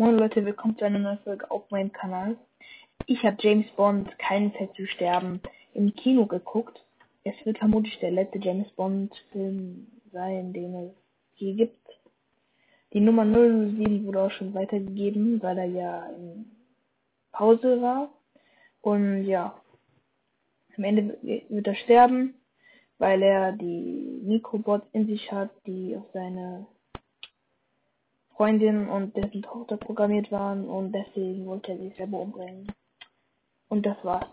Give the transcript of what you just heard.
Moin Leute, willkommen zu einer neuen Folge auf meinem Kanal. Ich habe James Bond keine Zeit zu sterben im Kino geguckt. Es wird vermutlich der letzte James Bond Film sein, den es hier gibt. Die Nummer 007 wurde auch schon weitergegeben, weil er ja in Pause war. Und ja, am Ende wird er sterben, weil er die Mikrobots in sich hat, die auf seine Freundin und dessen Tochter programmiert waren und deswegen wollte er sich selber umbringen. Und das war's.